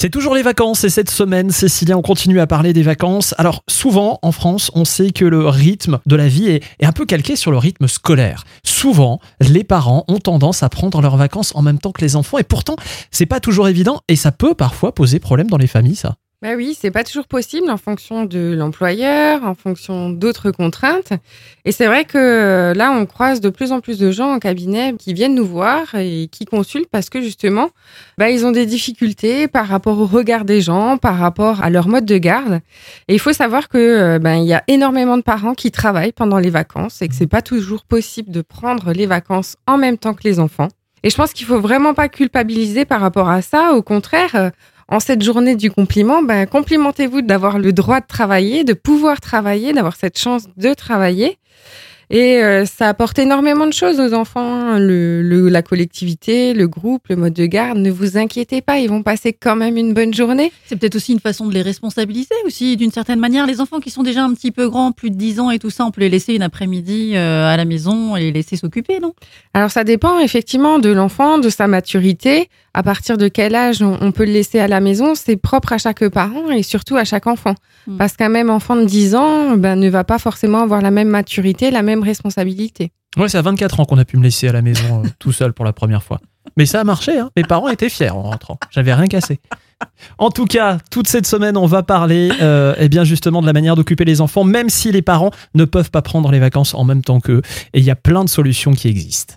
C'est toujours les vacances et cette semaine, Cécilia, on continue à parler des vacances. Alors souvent, en France, on sait que le rythme de la vie est, est, un peu calqué sur le rythme scolaire. Souvent, les parents ont tendance à prendre leurs vacances en même temps que les enfants et pourtant, c'est pas toujours évident et ça peut parfois poser problème dans les familles, ça. Bah oui, c'est pas toujours possible en fonction de l'employeur, en fonction d'autres contraintes. Et c'est vrai que euh, là, on croise de plus en plus de gens en cabinet qui viennent nous voir et qui consultent parce que justement, bah, ils ont des difficultés par rapport au regard des gens, par rapport à leur mode de garde. Et il faut savoir que ben il y a énormément de parents qui travaillent pendant les vacances et que c'est pas toujours possible de prendre les vacances en même temps que les enfants. Et je pense qu'il faut vraiment pas culpabiliser par rapport à ça. Au contraire, euh, en cette journée du compliment, ben, complimentez-vous d'avoir le droit de travailler, de pouvoir travailler, d'avoir cette chance de travailler. Et euh, ça apporte énormément de choses aux enfants, hein. le, le, la collectivité, le groupe, le mode de garde. Ne vous inquiétez pas, ils vont passer quand même une bonne journée. C'est peut-être aussi une façon de les responsabiliser aussi, d'une certaine manière. Les enfants qui sont déjà un petit peu grands, plus de 10 ans et tout ça, on peut les laisser une après-midi euh, à la maison et les laisser s'occuper, non? Alors ça dépend effectivement de l'enfant, de sa maturité. À partir de quel âge on, on peut le laisser à la maison, c'est propre à chaque parent et surtout à chaque enfant. Mmh. Parce qu'un même enfant de 10 ans ben, ne va pas forcément avoir la même maturité, la responsabilité. Ouais, c'est à 24 ans qu'on a pu me laisser à la maison euh, tout seul pour la première fois. Mais ça a marché, hein. mes parents étaient fiers en rentrant. J'avais rien cassé. En tout cas, toute cette semaine, on va parler euh, eh bien justement de la manière d'occuper les enfants, même si les parents ne peuvent pas prendre les vacances en même temps qu'eux. Et il y a plein de solutions qui existent.